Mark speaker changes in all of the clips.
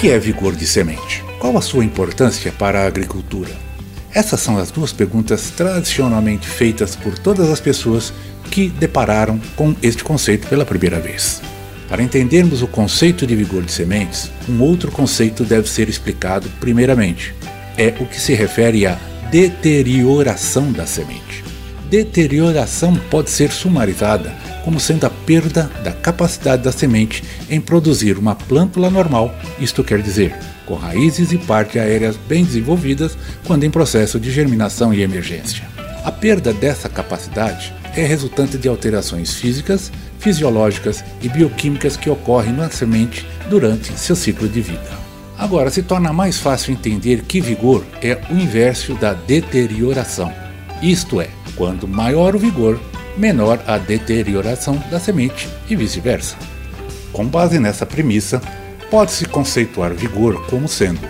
Speaker 1: Que é vigor de semente? Qual a sua importância para a agricultura? Essas são as duas perguntas tradicionalmente feitas por todas as pessoas que depararam com este conceito pela primeira vez. Para entendermos o conceito de vigor de sementes, um outro conceito deve ser explicado primeiramente. É o que se refere à deterioração da semente. Deterioração pode ser sumarizada como sendo a perda da capacidade da semente em produzir uma plântula normal, isto quer dizer, com raízes e partes aéreas bem desenvolvidas quando em processo de germinação e emergência. A perda dessa capacidade é resultante de alterações físicas, fisiológicas e bioquímicas que ocorrem na semente durante seu ciclo de vida. Agora, se torna mais fácil entender que vigor é o inverso da deterioração. Isto é, quando maior o vigor, menor a deterioração da semente e vice-versa. Com base nessa premissa, pode-se conceituar vigor como sendo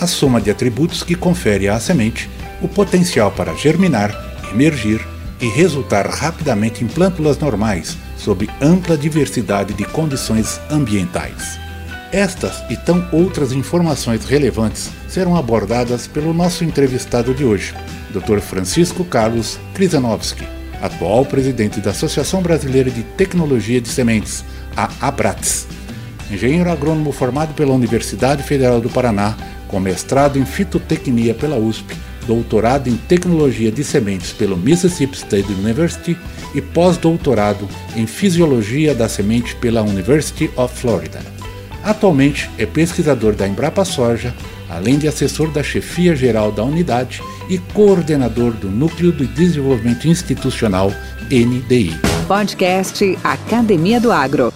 Speaker 1: a soma de atributos que confere à semente o potencial para germinar, emergir e resultar rapidamente em plântulas normais sob ampla diversidade de condições ambientais. Estas e tão outras informações relevantes serão abordadas pelo nosso entrevistado de hoje, Dr. Francisco Carlos Krizanovski, atual presidente da Associação Brasileira de Tecnologia de Sementes, a ABRATS. Engenheiro agrônomo formado pela Universidade Federal do Paraná, com mestrado em fitotecnia pela USP, doutorado em tecnologia de sementes pelo Mississippi State University e pós-doutorado em fisiologia da semente pela University of Florida. Atualmente é pesquisador da Embrapa Soja, além de assessor da chefia geral da unidade e coordenador do Núcleo de Desenvolvimento Institucional NDI.
Speaker 2: Podcast Academia do Agro.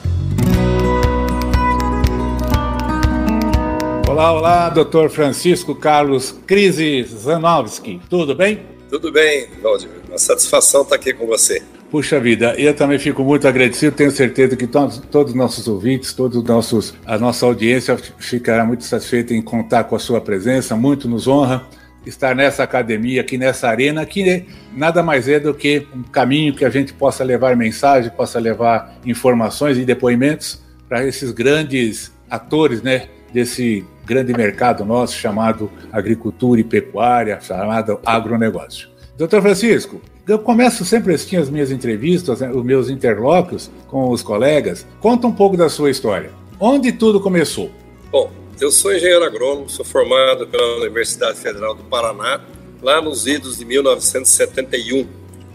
Speaker 1: Olá, olá, doutor Francisco Carlos Crise Zanowski. Tudo bem?
Speaker 3: Tudo bem, Valdir. Uma satisfação estar aqui com você.
Speaker 1: Puxa vida, eu também fico muito agradecido, tenho certeza que todos, todos os nossos ouvintes, todos os nossos, a nossa audiência ficará muito satisfeita em contar com a sua presença, muito nos honra estar nessa academia, aqui nessa arena, que nada mais é do que um caminho que a gente possa levar mensagem, possa levar informações e depoimentos para esses grandes atores, né, desse grande mercado nosso chamado agricultura e pecuária, chamado agronegócio. Doutor Francisco, eu começo sempre assim as minhas entrevistas, né, os meus interlóquios com os colegas. Conta um pouco da sua história. Onde tudo começou?
Speaker 3: Bom, eu sou engenheiro agrônomo, sou formado pela Universidade Federal do Paraná, lá nos idos de 1971.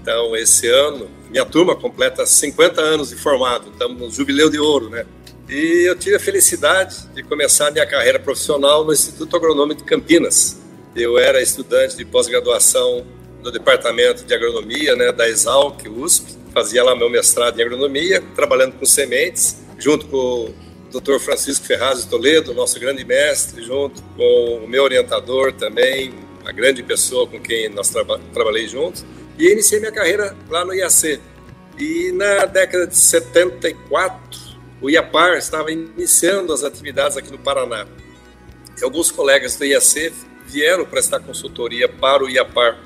Speaker 3: Então, esse ano, minha turma completa 50 anos de formado, estamos no jubileu de ouro, né? E eu tive a felicidade de começar minha carreira profissional no Instituto Agronômico de Campinas. Eu era estudante de pós-graduação no Departamento de Agronomia né, da Exalc, USP, fazia lá meu mestrado em agronomia, trabalhando com sementes, junto com Dr. Francisco Ferraz Toledo, nosso grande mestre, junto com o meu orientador também, uma grande pessoa com quem nós traba trabalhei juntos. E iniciei minha carreira lá no IAC. E na década de 74, o IAPAR estava iniciando as atividades aqui no Paraná. E alguns colegas do IAC vieram prestar consultoria para o IAPAR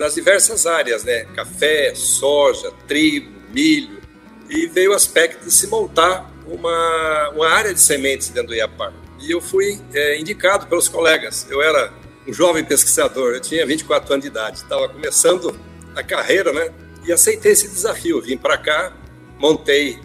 Speaker 3: nas diversas áreas, né? Café, soja, trigo, milho. E veio o aspecto de se montar uma, uma área de sementes dentro do IAPAR. E eu fui é, indicado pelos colegas. Eu era um jovem pesquisador, eu tinha 24 anos de idade, estava começando a carreira, né? E aceitei esse desafio. Vim para cá, montei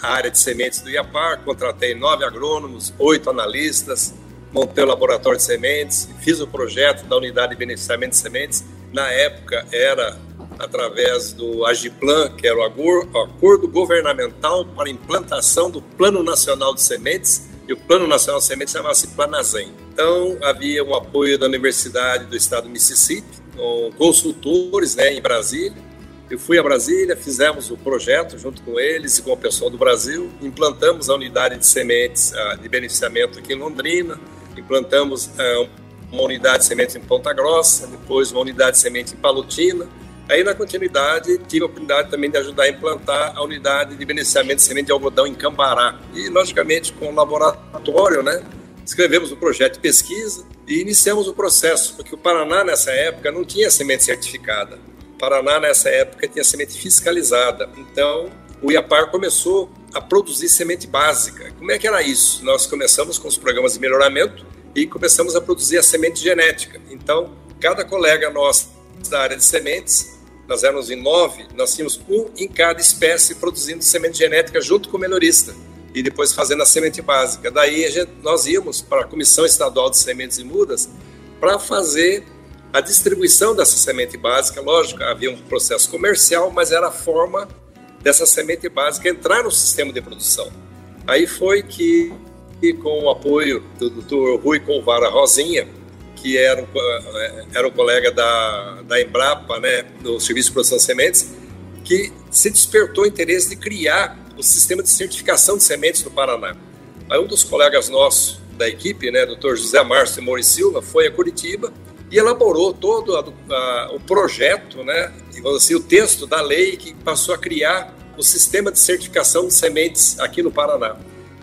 Speaker 3: a área de sementes do IAPAR, contratei nove agrônomos, oito analistas, montei o laboratório de sementes, fiz o projeto da unidade de beneficiamento de sementes. Na época era através do Agiplan, que era o Acordo Governamental para Implantação do Plano Nacional de Sementes, e o Plano Nacional de Sementes chamava-se Planazem. Então, havia um apoio da Universidade do Estado do Mississippi, com consultores né, em Brasília, Eu fui a Brasília, fizemos o projeto junto com eles e com o pessoal do Brasil, implantamos a unidade de sementes de beneficiamento aqui em Londrina, implantamos uh, uma unidade de semente em Ponta Grossa, depois uma unidade de semente em Palutina. Aí, na continuidade, tive a oportunidade também de ajudar a implantar a unidade de beneficiamento de semente de algodão em Cambará. E, logicamente, com o laboratório, né, escrevemos o um projeto de pesquisa e iniciamos o processo, porque o Paraná, nessa época, não tinha semente certificada. O Paraná, nessa época, tinha semente fiscalizada. Então, o IAPAR começou a produzir semente básica. Como é que era isso? Nós começamos com os programas de melhoramento, e começamos a produzir a semente genética. Então, cada colega nosso da área de sementes, nós éramos em nove, nós tínhamos um em cada espécie produzindo semente genética junto com o melhorista e depois fazendo a semente básica. Daí gente, nós íamos para a Comissão Estadual de Sementes e Mudas para fazer a distribuição dessa semente básica. Lógico, havia um processo comercial, mas era a forma dessa semente básica entrar no sistema de produção. Aí foi que e com o apoio do Dr. Rui Convara Rosinha, que era um, eh, era um colega da, da Embrapa, né, do Serviço de Produção de Sementes, que se despertou o interesse de criar o sistema de certificação de sementes do Paraná. Aí um dos colegas nossos da equipe, né, Dr. José Márcio Mori Silva, foi a Curitiba e elaborou todo a, a, o projeto, né, assim, o texto da lei que passou a criar o sistema de certificação de sementes aqui no Paraná.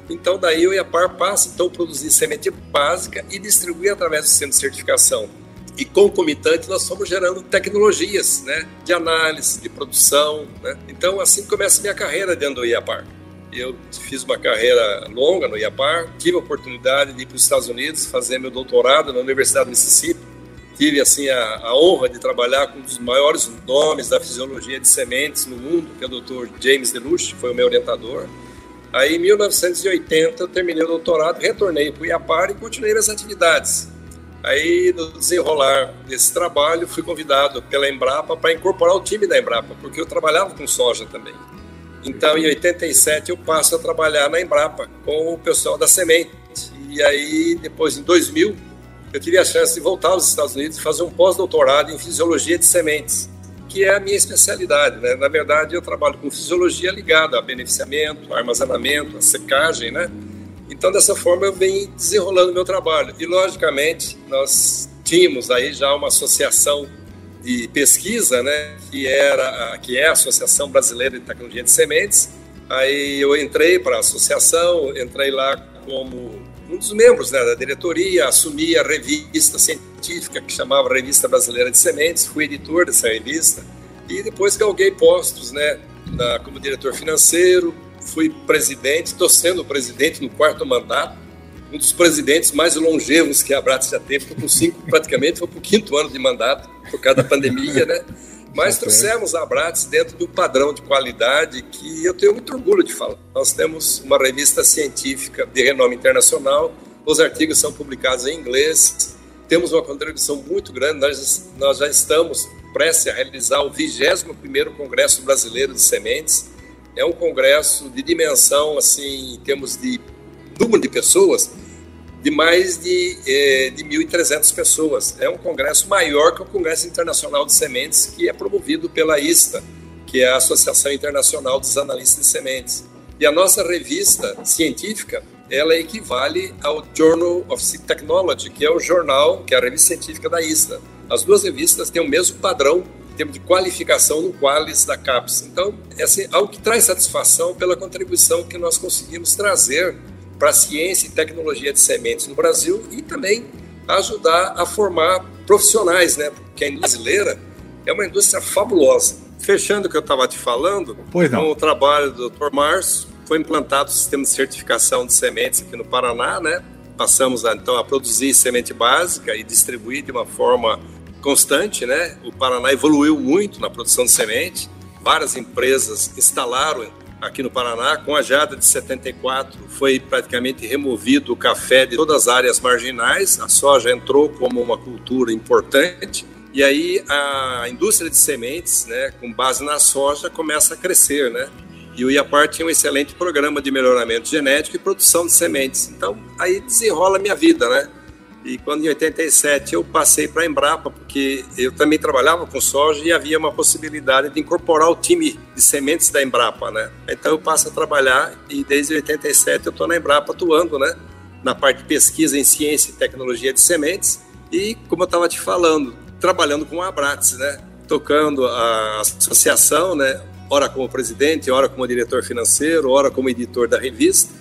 Speaker 3: Então, daí o IAPAR passa então, a produzir semente básica e distribuir através do sistema de certificação. E concomitante, nós estamos gerando tecnologias né, de análise, de produção. Né? Então, assim começa a minha carreira dentro do IAPAR. Eu fiz uma carreira longa no IAPAR, tive a oportunidade de ir para os Estados Unidos fazer meu doutorado na Universidade do Mississippi. Tive assim a, a honra de trabalhar com um dos maiores nomes da fisiologia de sementes no mundo, que é o Dr. James Deluche, foi o meu orientador. Aí, em 1980, eu terminei o doutorado, retornei para o IAPAR e continuei minhas atividades. Aí, no desenrolar desse trabalho, fui convidado pela Embrapa para incorporar o time da Embrapa, porque eu trabalhava com soja também. Então, em 87, eu passo a trabalhar na Embrapa com o pessoal da semente. E aí, depois, em 2000, eu tive a chance de voltar aos Estados Unidos e fazer um pós-doutorado em fisiologia de sementes que é a minha especialidade. Né? Na verdade, eu trabalho com fisiologia ligada a beneficiamento, a armazenamento, a secagem, né? Então, dessa forma, eu venho desenrolando meu trabalho. E, logicamente, nós tínhamos aí já uma associação de pesquisa, né? Que, era, que é a Associação Brasileira de Tecnologia de Sementes. Aí eu entrei para a associação, entrei lá como um dos membros né, da diretoria, assumi a revista científica que chamava Revista Brasileira de Sementes, fui editor dessa revista e depois galguei postos né, na, como diretor financeiro, fui presidente, estou sendo presidente no quarto mandato, um dos presidentes mais longevos que a Abraço já teve, com cinco praticamente, foi para o quinto ano de mandato, por causa da pandemia, né? Mas trouxemos a Abrates dentro do padrão de qualidade que eu tenho muito orgulho de falar. Nós temos uma revista científica de renome internacional, os artigos são publicados em inglês, temos uma contribuição muito grande, nós, nós já estamos prestes a realizar o 21º Congresso Brasileiro de Sementes, é um congresso de dimensão, assim, em termos de número de pessoas, de mais de, eh, de 1.300 pessoas. É um congresso maior que o Congresso Internacional de Sementes, que é promovido pela ISTA, que é a Associação Internacional dos Analistas de Sementes. E a nossa revista científica, ela equivale ao Journal of Technology, que é o jornal, que é a revista científica da ISTA. As duas revistas têm o mesmo padrão em termos de qualificação no Qualis da CAPES. Então, é assim, algo que traz satisfação pela contribuição que nós conseguimos trazer para a ciência e tecnologia de sementes no Brasil e também ajudar a formar profissionais, né? Porque a indústria brasileira é uma indústria fabulosa. Fechando o que eu estava te falando, com o trabalho do Dr. Márcio, foi implantado o sistema de certificação de sementes aqui no Paraná, né? Passamos então a produzir semente básica e distribuir de uma forma constante, né? O Paraná evoluiu muito na produção de semente. Várias empresas instalaram aqui no Paraná. Com a geada de 74, foi praticamente removido o café de todas as áreas marginais, a soja entrou como uma cultura importante. E aí a indústria de sementes, né, com base na soja, começa a crescer, né? E o IAPAR tinha um excelente programa de melhoramento genético e produção de sementes. Então, aí desenrola a minha vida, né? E quando em 87 eu passei para a Embrapa, porque eu também trabalhava com soja e havia uma possibilidade de incorporar o time de sementes da Embrapa, né? Então eu passo a trabalhar e desde 87 eu estou na Embrapa atuando, né? Na parte de pesquisa em ciência e tecnologia de sementes e, como eu estava te falando, trabalhando com a Abrates, né? Tocando a associação, né? Ora como presidente, ora como diretor financeiro, ora como editor da revista,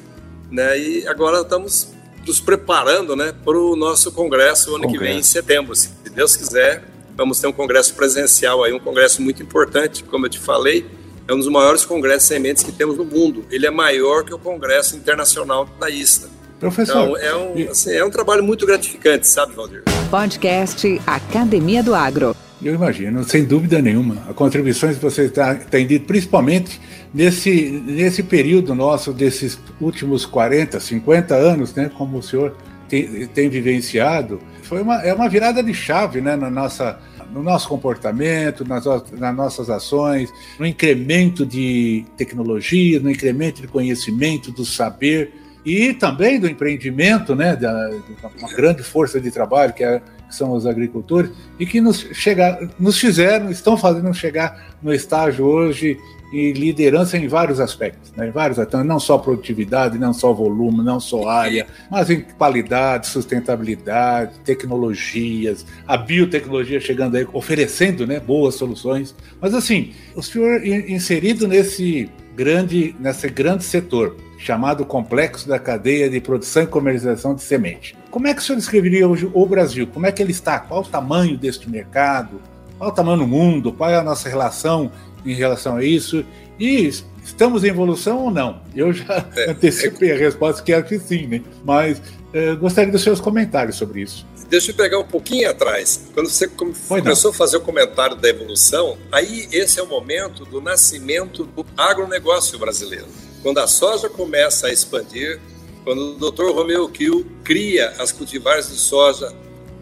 Speaker 3: né? E agora estamos nos preparando, né, para o nosso congresso ano congresso. que vem em setembro, se Deus quiser. Vamos ter um congresso presencial aí, um congresso muito importante, como eu te falei, é um dos maiores congressos sementes que temos no mundo. Ele é maior que o Congresso Internacional da ISTA. Professor. Então, é um, assim, é um trabalho muito gratificante, sabe, Valdir?
Speaker 2: Podcast Academia do Agro.
Speaker 1: Eu imagino, sem dúvida nenhuma. As contribuições que você tá, tem dito, principalmente nesse, nesse período nosso, desses últimos 40, 50 anos, né, como o senhor tem, tem vivenciado, foi uma, é uma virada de chave né, na nossa, no nosso comportamento, nas, nas nossas ações, no incremento de tecnologia, no incremento de conhecimento, do saber e também do empreendimento, né, da, uma grande força de trabalho que, é, que, são os agricultores e que nos, chegar, nos fizeram, estão fazendo chegar no estágio hoje e liderança em vários aspectos, né? em vários então, não só produtividade, não só volume, não só área, mas em qualidade, sustentabilidade, tecnologias, a biotecnologia chegando aí, oferecendo né, boas soluções. Mas assim, o senhor inserido nesse grande, nesse grande setor, chamado Complexo da Cadeia de Produção e Comercialização de Semente. Como é que o senhor descreveria hoje o Brasil? Como é que ele está? Qual o tamanho deste mercado? Qual o tamanho do mundo? Qual é a nossa relação em relação a isso? E estamos em evolução ou não? Eu já é, antecipei a resposta que é que sim, né? Mas eh, gostaria dos seus comentários sobre isso.
Speaker 3: Deixa eu pegar um pouquinho atrás. Quando você começou a fazer o comentário da evolução, aí esse é o momento do nascimento do agronegócio brasileiro quando a soja começa a expandir, quando o Dr. Romeu Kiel cria as cultivares de soja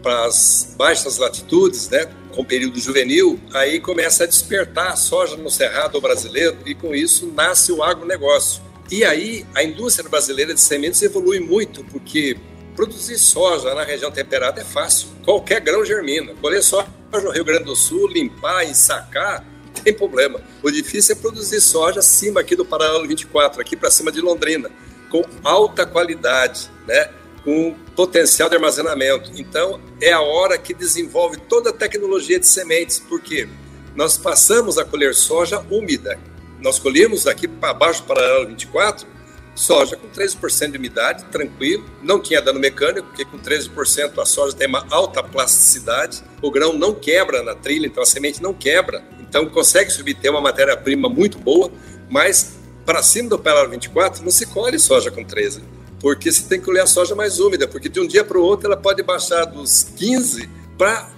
Speaker 3: para as baixas latitudes, né, com período juvenil, aí começa a despertar a soja no cerrado brasileiro e com isso nasce o agronegócio. E aí a indústria brasileira de sementes evolui muito, porque produzir soja na região temperada é fácil. Qualquer grão germina. Colher soja no Rio Grande do Sul, limpar e sacar tem problema. O difícil é produzir soja acima aqui do paralelo 24, aqui para cima de Londrina, com alta qualidade, né? com potencial de armazenamento. Então, é a hora que desenvolve toda a tecnologia de sementes, porque nós passamos a colher soja úmida. Nós colhemos aqui para baixo do paralelo 24 soja com 13% de umidade, tranquilo, não tinha dano mecânico, porque com 13% a soja tem uma alta plasticidade, o grão não quebra na trilha, então a semente não quebra, então consegue subter uma matéria-prima muito boa, mas para cima do paralelo 24 não se colhe soja com 13, porque você tem que colher a soja mais úmida, porque de um dia para o outro ela pode baixar dos 15 para,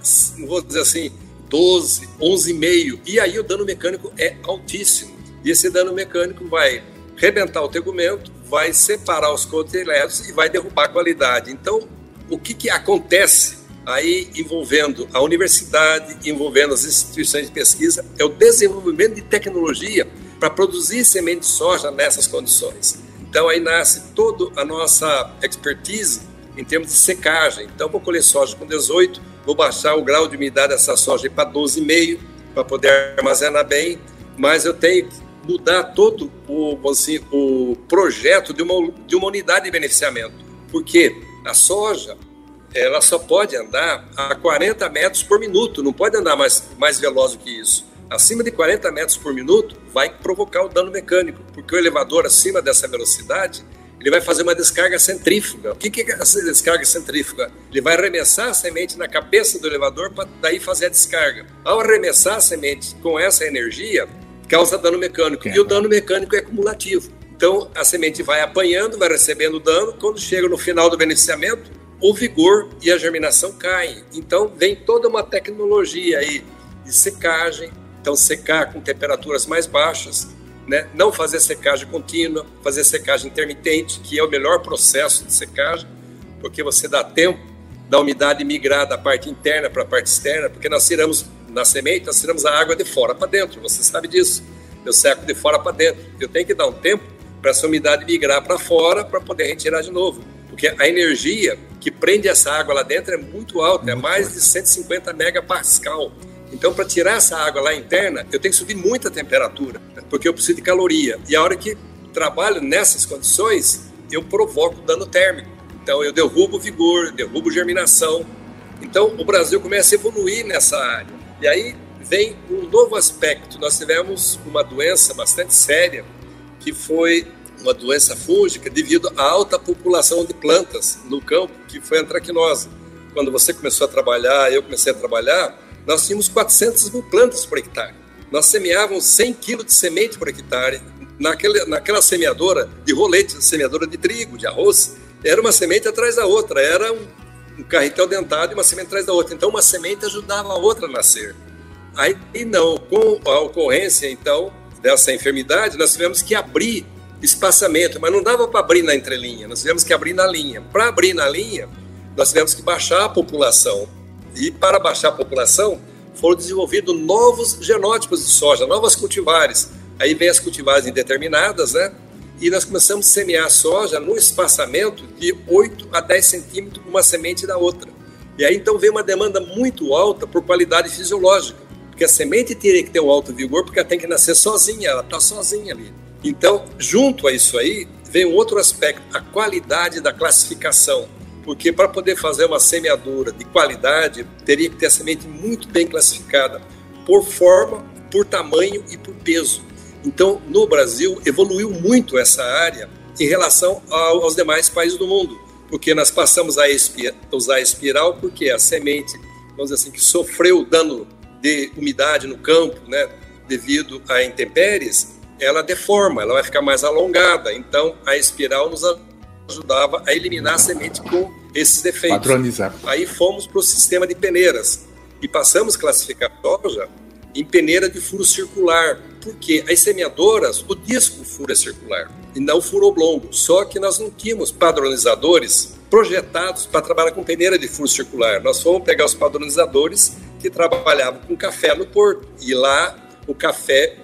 Speaker 3: vou dizer assim, 12, 11,5, e aí o dano mecânico é altíssimo. E esse dano mecânico vai rebentar o tegumento, vai separar os cotilédons e vai derrubar a qualidade. Então, o que, que acontece aí envolvendo a universidade, envolvendo as instituições de pesquisa, é o desenvolvimento de tecnologia para produzir semente de soja nessas condições. Então, aí nasce toda a nossa expertise em termos de secagem. Então, vou colher soja com 18, vou baixar o grau de umidade dessa soja para 12,5 para poder armazenar bem, mas eu tenho mudar todo o, assim, o projeto de uma, de uma unidade de beneficiamento. Porque a soja ela só pode andar a 40 metros por minuto, não pode andar mais, mais veloz do que isso. Acima de 40 metros por minuto vai provocar o dano mecânico, porque o elevador acima dessa velocidade ele vai fazer uma descarga centrífuga. O que é essa descarga centrífuga? Ele vai arremessar a semente na cabeça do elevador para daí fazer a descarga. Ao arremessar a semente com essa energia, causa dano mecânico. E o dano mecânico é cumulativo. Então, a semente vai apanhando, vai recebendo dano. Quando chega no final do beneficiamento, o vigor e a germinação caem. Então, vem toda uma tecnologia aí de secagem. Então, secar com temperaturas mais baixas, né? não fazer secagem contínua, fazer secagem intermitente, que é o melhor processo de secagem, porque você dá tempo da umidade migrar da parte interna para a parte externa, porque nós tiramos na semente, nós tiramos a água de fora para dentro, você sabe disso. Eu seco de fora para dentro. Eu tenho que dar um tempo para essa umidade migrar para fora para poder retirar de novo. Porque a energia que prende essa água lá dentro é muito alta, é mais de 150 megapascal. Então, para tirar essa água lá interna, eu tenho que subir muita temperatura, porque eu preciso de caloria. E a hora que trabalho nessas condições, eu provoco dano térmico. Então, eu derrubo vigor, derrubo germinação. Então, o Brasil começa a evoluir nessa área. E aí vem um novo aspecto. Nós tivemos uma doença bastante séria, que foi uma doença fúngica devido à alta população de plantas no campo, que foi a antracnose. Quando você começou a trabalhar, eu comecei a trabalhar, nós tínhamos 400 mil plantas por hectare. Nós semeávamos 100 quilos de semente por hectare. Naquele, naquela semeadora de rolete, semeadora de trigo, de arroz, era uma semente atrás da outra, era um, um carretel dentado e uma semente atrás da outra. Então, uma semente ajudava a outra a nascer. Aí, não, com a ocorrência, então, dessa enfermidade, nós tivemos que abrir espaçamento, mas não dava para abrir na entrelinha, nós tivemos que abrir na linha. Para abrir na linha, nós tivemos que baixar a população. E para baixar a população, foram desenvolvidos novos genótipos de soja, novas cultivares. Aí vem as cultivares indeterminadas, né? E nós começamos a semear soja num espaçamento de 8 a 10 centímetros uma semente da outra. E aí então vem uma demanda muito alta por qualidade fisiológica, porque a semente teria que ter um alto vigor, porque ela tem que nascer sozinha, ela está sozinha ali. Então, junto a isso aí, vem um outro aspecto, a qualidade da classificação. Porque para poder fazer uma semeadura de qualidade, teria que ter a semente muito bem classificada por forma, por tamanho e por peso. Então, no Brasil, evoluiu muito essa área em relação aos demais países do mundo, porque nós passamos a usar espiral porque a semente, vamos dizer assim, que sofreu dano de umidade no campo, né, devido a intempéries, ela deforma, ela vai ficar mais alongada. Então, a espiral nos ajudava a eliminar a semente com esses defeitos.
Speaker 1: Padronizar.
Speaker 3: Aí fomos para o sistema de peneiras e passamos a classificar a soja em peneira de furo circular, porque as semeadoras, o disco furo é circular e não furo oblongo. Só que nós não tínhamos padronizadores projetados para trabalhar com peneira de furo circular. Nós fomos pegar os padronizadores que trabalhavam com café no porto e lá o café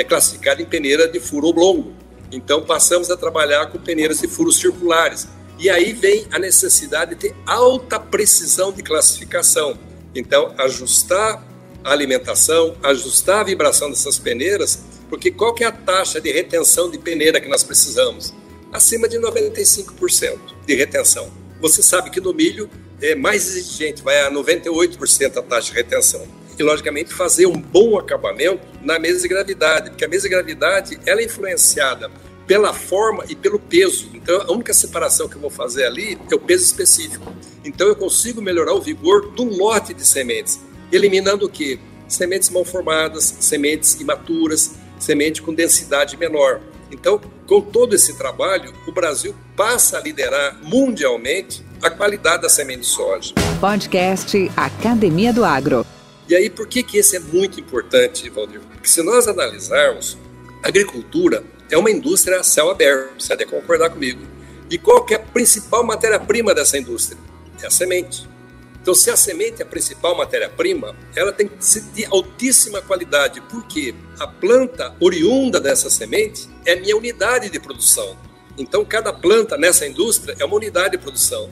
Speaker 3: é classificada em peneira de furo oblongo. Então passamos a trabalhar com peneiras de furos circulares. E aí vem a necessidade de ter alta precisão de classificação. Então, ajustar a alimentação, ajustar a vibração dessas peneiras, porque qual que é a taxa de retenção de peneira que nós precisamos? Acima de 95% de retenção. Você sabe que no milho é mais exigente, vai a 98% a taxa de retenção e, logicamente, fazer um bom acabamento na mesa de gravidade, porque a mesa de gravidade ela é influenciada pela forma e pelo peso. Então, a única separação que eu vou fazer ali é o peso específico. Então, eu consigo melhorar o vigor do lote de sementes, eliminando o quê? Sementes mal formadas, sementes imaturas, semente com densidade menor. Então, com todo esse trabalho, o Brasil passa a liderar mundialmente a qualidade da semente de soja.
Speaker 2: Podcast Academia do Agro.
Speaker 3: E aí, por que, que esse é muito importante, Valdir? Porque se nós analisarmos, a agricultura é uma indústria a céu aberto, você deve concordar comigo. E qual que é a principal matéria-prima dessa indústria? É a semente. Então, se a semente é a principal matéria-prima, ela tem que ser de altíssima qualidade, porque a planta oriunda dessa semente é minha unidade de produção. Então, cada planta nessa indústria é uma unidade de produção.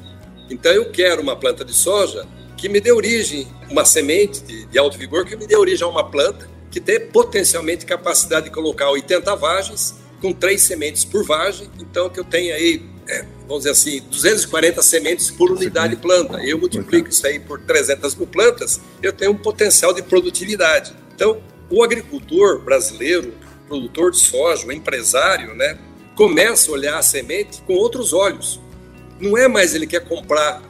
Speaker 3: Então, eu quero uma planta de soja que me dê origem, uma semente de, de alto vigor, que me dê origem a uma planta que tem potencialmente capacidade de colocar 80 vagens, com três sementes por vagem, então que eu tenho aí, é, vamos dizer assim, 240 sementes por unidade de planta. Eu multiplico isso aí por 300 mil plantas, eu tenho um potencial de produtividade. Então, o agricultor brasileiro, produtor de soja, o empresário, né, começa a olhar a semente com outros olhos. Não é mais ele quer comprar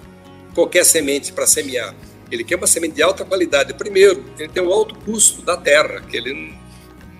Speaker 3: qualquer semente para semear. Ele quer uma semente de alta qualidade. Primeiro, ele tem um alto custo da terra, que ele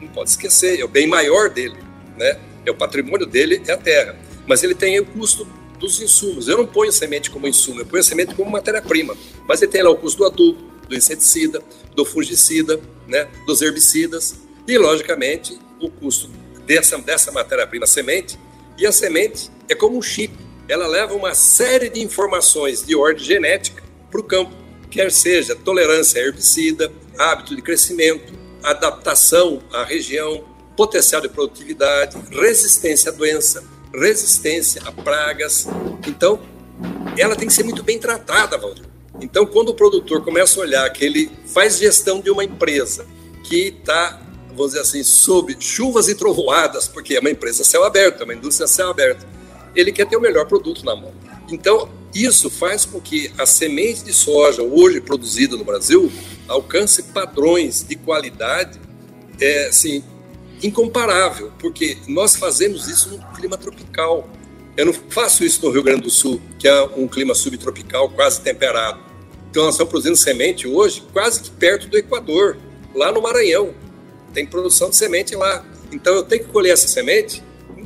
Speaker 3: não pode esquecer, é o bem maior dele, né? É o patrimônio dele, é a terra. Mas ele tem o custo dos insumos. Eu não ponho semente como insumo, eu ponho semente como matéria-prima. Mas ele tem lá o custo do adubo, do inseticida, do fungicida, né? dos herbicidas e, logicamente, o custo dessa, dessa matéria-prima semente. E a semente é como um chip ela leva uma série de informações de ordem genética para o campo, quer seja tolerância a herbicida, hábito de crescimento, adaptação à região, potencial de produtividade, resistência à doença, resistência a pragas. Então, ela tem que ser muito bem tratada, Valdir. Então, quando o produtor começa a olhar que ele faz gestão de uma empresa que está, vamos dizer assim, sob chuvas e trovoadas, porque é uma empresa céu aberto, é uma indústria céu aberto, ele quer ter o melhor produto na mão. Então, isso faz com que a semente de soja hoje produzida no Brasil alcance padrões de qualidade é, assim, incomparável, porque nós fazemos isso no clima tropical. Eu não faço isso no Rio Grande do Sul, que é um clima subtropical quase temperado. Então, nós estamos produzindo semente hoje quase que perto do Equador, lá no Maranhão. Tem produção de semente lá. Então, eu tenho que colher essa semente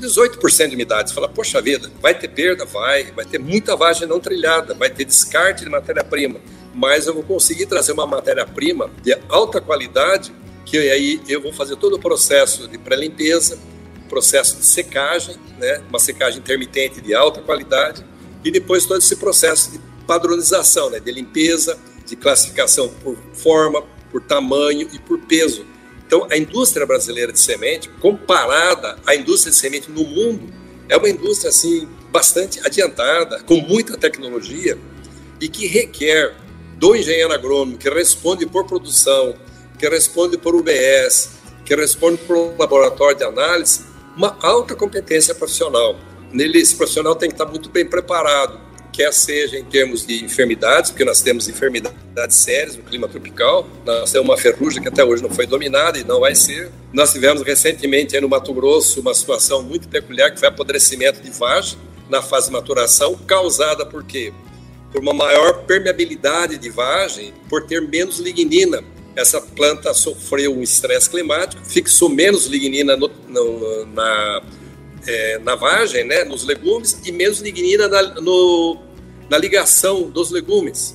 Speaker 3: 18% de umidade. Você fala, poxa vida, vai ter perda? Vai. Vai ter muita vagem não trilhada, vai ter descarte de matéria-prima. Mas eu vou conseguir trazer uma matéria-prima de alta qualidade, que aí eu vou fazer todo o processo de pré-limpeza, processo de secagem, né? uma secagem intermitente de alta qualidade, e depois todo esse processo de padronização, né? de limpeza, de classificação por forma, por tamanho e por peso então, a indústria brasileira de semente, comparada à indústria de semente no mundo, é uma indústria assim bastante adiantada, com muita tecnologia e que requer do engenheiro agrônomo que responde por produção, que responde por UBS, que responde por laboratório de análise, uma alta competência profissional. Nele, esse profissional tem que estar muito bem preparado quer seja em termos de enfermidades, porque nós temos enfermidades sérias no clima tropical, nós temos uma ferrugem que até hoje não foi dominada e não vai ser. Nós tivemos recentemente no Mato Grosso uma situação muito peculiar, que foi apodrecimento de vagem na fase de maturação, causada por quê? Por uma maior permeabilidade de vagem, por ter menos lignina. Essa planta sofreu um estresse climático, fixou menos lignina no, no, na é, na vagem, né, nos legumes, e menos lignina na, no, na ligação dos legumes,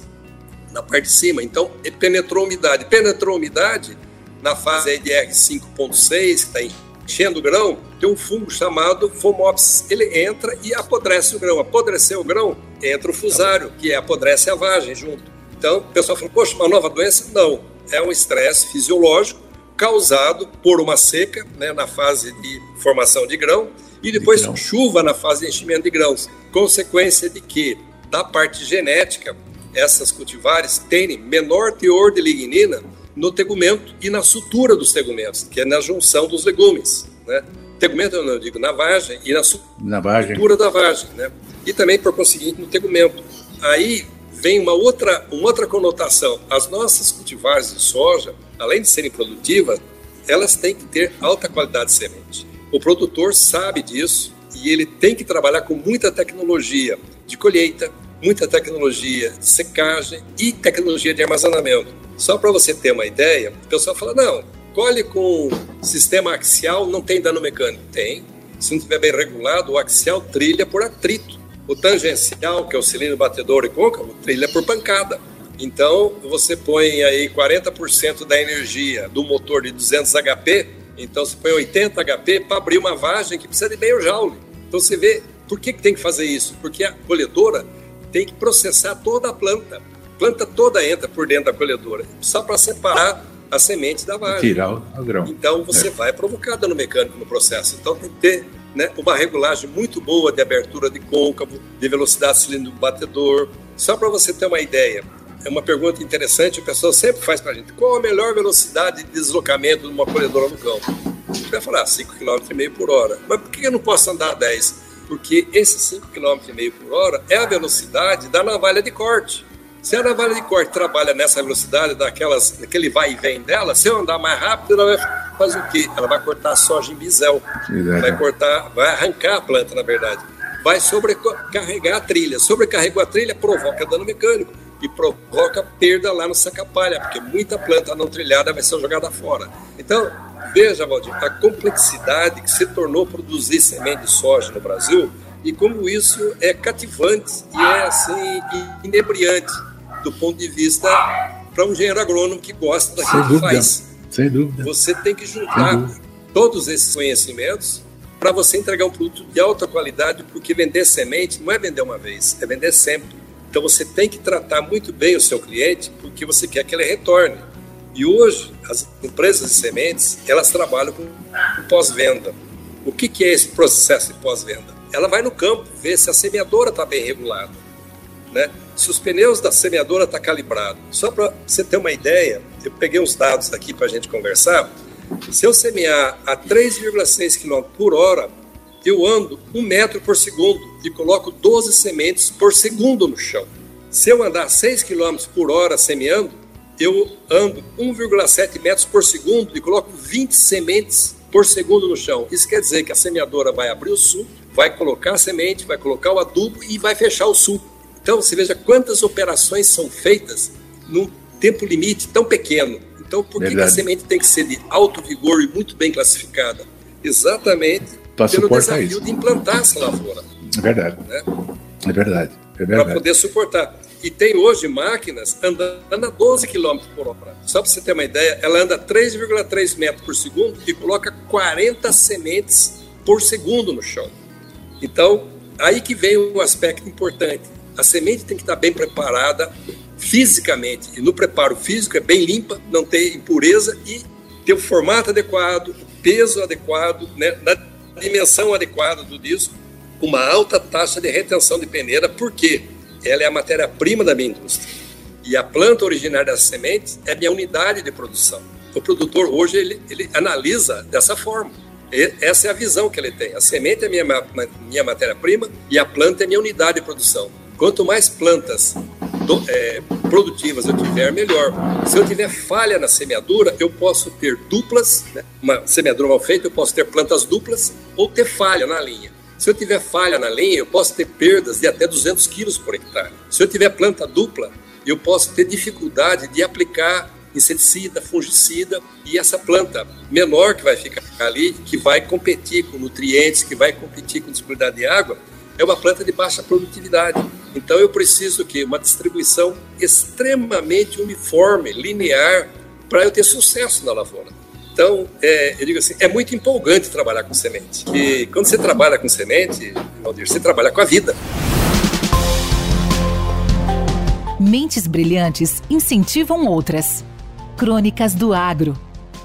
Speaker 3: na parte de cima. Então, penetrou umidade. Penetrou umidade na fase de R5.6, que está enchendo o grão, tem um fungo chamado Fomops. Ele entra e apodrece o grão. Apodreceu o grão, entra o fusário, que apodrece a vagem junto. Então, o pessoal fala, poxa, uma nova doença? Não, é um estresse fisiológico causado por uma seca né, na fase de formação de grão e depois de chuva na fase de enchimento de grãos. Consequência de que, da parte genética, essas cultivares têm menor teor de lignina no tegumento e na sutura dos tegumentos, que é na junção dos legumes. Né? Tegumento, eu digo, na vagem e na, na vagem. sutura da vagem. Né? E também, por conseguinte, no tegumento. Aí vem uma outra, uma outra conotação. As nossas cultivares de soja, além de serem produtivas, elas têm que ter alta qualidade de semente. O produtor sabe disso e ele tem que trabalhar com muita tecnologia de colheita, muita tecnologia de secagem e tecnologia de armazenamento. Só para você ter uma ideia, o pessoal fala: não, colhe com sistema axial, não tem dano mecânico. Tem. Se não estiver bem regulado, o axial trilha por atrito. O tangencial, que é o cilindro batedor e côncavo, trilha por pancada. Então, você põe aí 40% da energia do motor de 200 HP então você põe 80 HP para abrir uma vagem que precisa de meio joule. Então você vê por que, que tem que fazer isso? Porque a colhedora tem que processar toda a planta. A planta toda entra por dentro da colhedora, só para separar a semente da vagem.
Speaker 1: Tirar o grão.
Speaker 3: Então você é. vai provocar dano mecânico no processo. Então tem que ter né, uma regulagem muito boa de abertura de côncavo, de velocidade cilindro batedor. Só para você ter uma ideia, é uma pergunta interessante, o pessoal sempre faz para a gente. Qual a melhor velocidade de deslocamento de uma colhedora no campo? Você vai falar 5,5 km por hora. Mas por que eu não posso andar 10? Porque esse 5,5 km por hora é a velocidade da navalha de corte. Se a navalha de corte trabalha nessa velocidade, daquelas, daquele vai e vem dela, se eu andar mais rápido, ela vai fazer o quê? Ela vai cortar a soja em bisel. Vai cortar, vai arrancar a planta, na verdade. Vai sobrecarregar a trilha. Sobrecarregou a trilha, provoca dano mecânico e provoca perda lá no saca-palha, porque muita planta não trilhada vai ser jogada fora. Então, veja, Valdir, a complexidade que se tornou produzir semente de soja no Brasil e como isso é cativante e é assim inebriante do ponto de vista para um engenheiro agrônomo que gosta daquilo que faz.
Speaker 1: Sem dúvida.
Speaker 3: Você tem que juntar todos esses conhecimentos para você entregar um produto de alta qualidade, porque vender semente não é vender uma vez, é vender sempre. Então você tem que tratar muito bem o seu cliente porque você quer que ele retorne. E hoje as empresas de sementes elas trabalham com pós-venda. O que, que é esse processo de pós-venda? Ela vai no campo ver se a semeadora está bem regulada. né? Se os pneus da semeadora estão tá calibrados, só para você ter uma ideia, eu peguei uns dados aqui para a gente conversar. Se eu semear a 3,6 km por hora, eu ando 1 metro por segundo e coloco 12 sementes por segundo no chão. Se eu andar 6 km por hora semeando, eu ando 1,7 metros por segundo e coloco 20 sementes por segundo no chão. Isso quer dizer que a semeadora vai abrir o sul, vai colocar a semente, vai colocar o adubo e vai fechar o sul. Então, você veja quantas operações são feitas num tempo limite tão pequeno. Então, por que, que a semente tem que ser de alto vigor e muito bem classificada? Exatamente pelo desafio
Speaker 1: isso.
Speaker 3: de implantar essa lavoura.
Speaker 1: É verdade. Né? É verdade. É verdade.
Speaker 3: Para poder suportar. E tem hoje máquinas andando a 12 km por hora. Só para você ter uma ideia, ela anda 3,3 metros por segundo e coloca 40 sementes por segundo no chão. Então, aí que vem um aspecto importante. A semente tem que estar bem preparada fisicamente. E no preparo físico é bem limpa, não ter impureza e ter o formato adequado, o peso adequado, né, na dimensão adequada do disco, uma alta taxa de retenção de peneira, porque ela é a matéria-prima da minha indústria. E a planta originária das sementes é minha unidade de produção. O produtor hoje ele, ele analisa dessa forma. E essa é a visão que ele tem. A semente é minha, minha matéria-prima e a planta é minha unidade de produção. Quanto mais plantas do, é, produtivas eu tiver, melhor. Se eu tiver falha na semeadura, eu posso ter duplas, né? uma semeadura mal feita, eu posso ter plantas duplas ou ter falha na linha. Se eu tiver falha na linha, eu posso ter perdas de até 200 quilos por hectare. Se eu tiver planta dupla, eu posso ter dificuldade de aplicar inseticida, fungicida e essa planta menor que vai ficar ali, que vai competir com nutrientes, que vai competir com disponibilidade de água, é uma planta de baixa produtividade. Então eu preciso que uma distribuição extremamente uniforme, linear, para eu ter sucesso na lavoura. Então, é, eu digo assim, é muito empolgante trabalhar com semente. E quando você trabalha com semente, Valdir, você trabalha com a vida.
Speaker 2: Mentes brilhantes incentivam outras. Crônicas do Agro.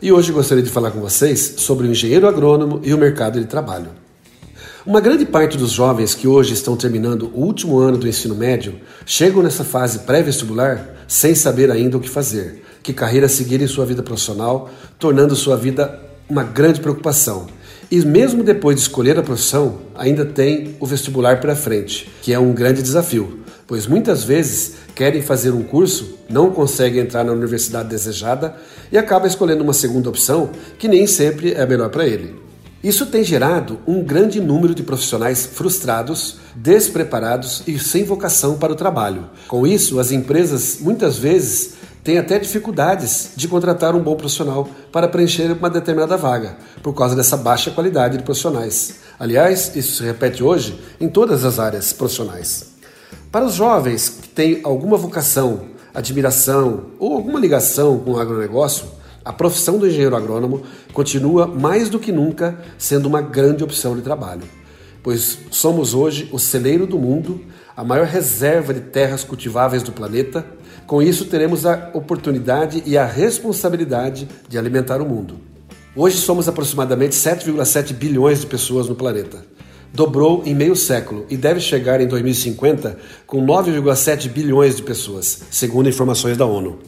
Speaker 4: e hoje gostaria de falar com vocês sobre o engenheiro agrônomo e o mercado de trabalho. Uma grande parte dos jovens que hoje estão terminando o último ano do ensino médio chegam nessa fase pré-vestibular sem saber ainda o que fazer, que carreira seguir em sua vida profissional, tornando sua vida uma grande preocupação. E mesmo depois de escolher a profissão, ainda tem o vestibular pela frente, que é um grande desafio, pois muitas vezes querem fazer um curso, não conseguem entrar na universidade desejada e acaba escolhendo uma segunda opção que nem sempre é melhor para ele. Isso tem gerado um grande número de profissionais frustrados, despreparados e sem vocação para o trabalho. Com isso, as empresas muitas vezes têm até dificuldades de contratar um bom profissional para preencher uma determinada vaga, por causa dessa baixa qualidade de profissionais. Aliás, isso se repete hoje em todas as áreas profissionais. Para os jovens que têm alguma vocação, admiração ou alguma ligação com o agronegócio, a profissão do engenheiro agrônomo continua mais do que nunca sendo uma grande opção de trabalho, pois somos hoje o celeiro do mundo, a maior reserva de terras cultiváveis do planeta. Com isso, teremos a oportunidade e a responsabilidade de alimentar o mundo. Hoje somos aproximadamente 7,7 bilhões de pessoas no planeta. Dobrou em meio século e deve chegar em 2050 com 9,7 bilhões de pessoas, segundo informações da ONU.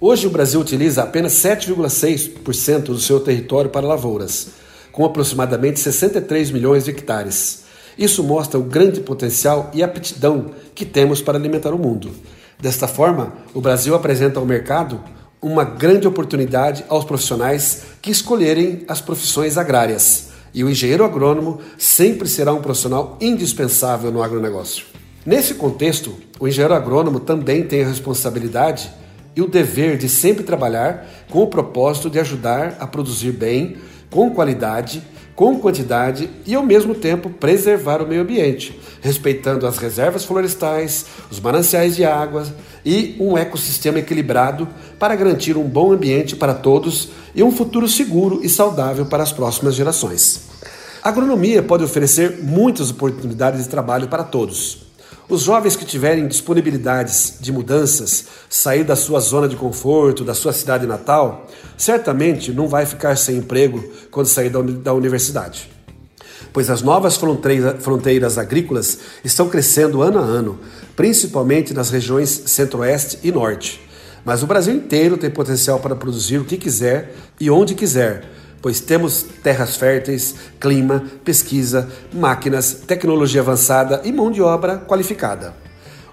Speaker 4: Hoje o Brasil utiliza apenas 7,6% do seu território para lavouras, com aproximadamente 63 milhões de hectares. Isso mostra o grande potencial e aptidão que temos para alimentar o mundo. Desta forma, o Brasil apresenta ao mercado uma grande oportunidade aos profissionais que escolherem as profissões agrárias. E o engenheiro agrônomo sempre será um profissional indispensável no agronegócio. Nesse contexto, o engenheiro agrônomo também tem a responsabilidade e o dever de sempre trabalhar com o propósito de ajudar a produzir bem, com qualidade, com quantidade e ao mesmo tempo preservar o meio ambiente, respeitando as reservas florestais, os mananciais de água e um ecossistema equilibrado para garantir um bom ambiente para todos e um futuro seguro e saudável para as próximas gerações. A agronomia pode oferecer muitas oportunidades de trabalho para todos. Os jovens que tiverem disponibilidades de mudanças, sair da sua zona de conforto, da sua cidade natal, certamente não vai ficar sem emprego quando sair da universidade. Pois as novas fronteiras agrícolas estão crescendo ano a ano, principalmente nas regiões centro-oeste e norte. Mas o Brasil inteiro tem potencial para produzir o que quiser e onde quiser, pois temos terras férteis, clima, pesquisa, máquinas, tecnologia avançada e mão de obra qualificada.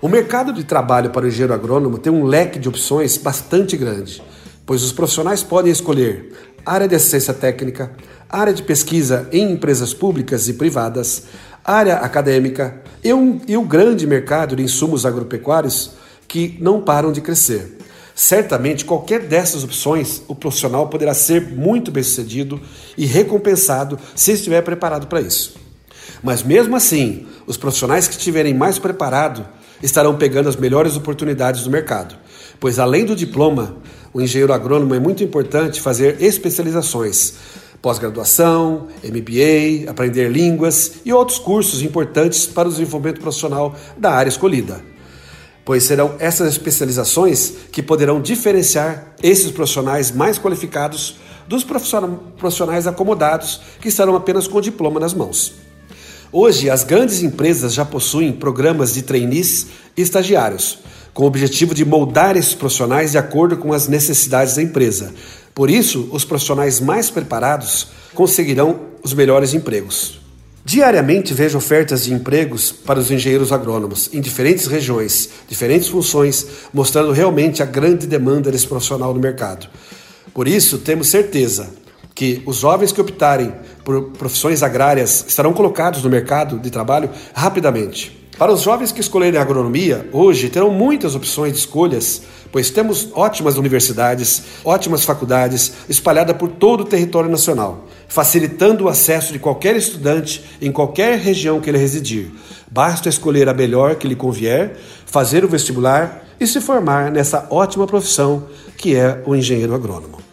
Speaker 4: O mercado de trabalho para o engenheiro agrônomo tem um leque de opções bastante grande, pois os profissionais podem escolher área de assistência técnica, área de pesquisa em empresas públicas e privadas, área acadêmica e, um, o grande mercado de insumos agropecuários que não param de crescer. Certamente, qualquer dessas opções, o profissional poderá ser muito bem sucedido e recompensado se estiver preparado para isso. Mas mesmo assim, os profissionais que estiverem mais preparados estarão pegando as melhores oportunidades do mercado, pois além do diploma, o engenheiro agrônomo é muito importante fazer especializações, pós-graduação, MBA, aprender línguas e outros cursos importantes para o desenvolvimento profissional da área escolhida pois serão essas especializações que poderão diferenciar esses profissionais mais qualificados dos profissionais acomodados que estarão apenas com o diploma nas mãos. Hoje, as grandes empresas já possuem programas de trainees e estagiários, com o objetivo de moldar esses profissionais de acordo com as necessidades da empresa. Por isso, os profissionais mais preparados conseguirão os melhores empregos. Diariamente vejo ofertas de empregos para os engenheiros agrônomos em diferentes regiões, diferentes funções, mostrando realmente a grande demanda desse profissional no mercado. Por isso, temos certeza que os jovens que optarem por profissões agrárias estarão colocados no mercado de trabalho rapidamente. Para os jovens que escolherem agronomia, hoje terão muitas opções de escolhas, pois temos ótimas universidades, ótimas faculdades espalhadas por todo o território nacional facilitando o acesso de qualquer estudante em qualquer região que ele residir. Basta escolher a melhor que lhe convier, fazer o vestibular e se formar nessa ótima profissão que é o engenheiro agrônomo.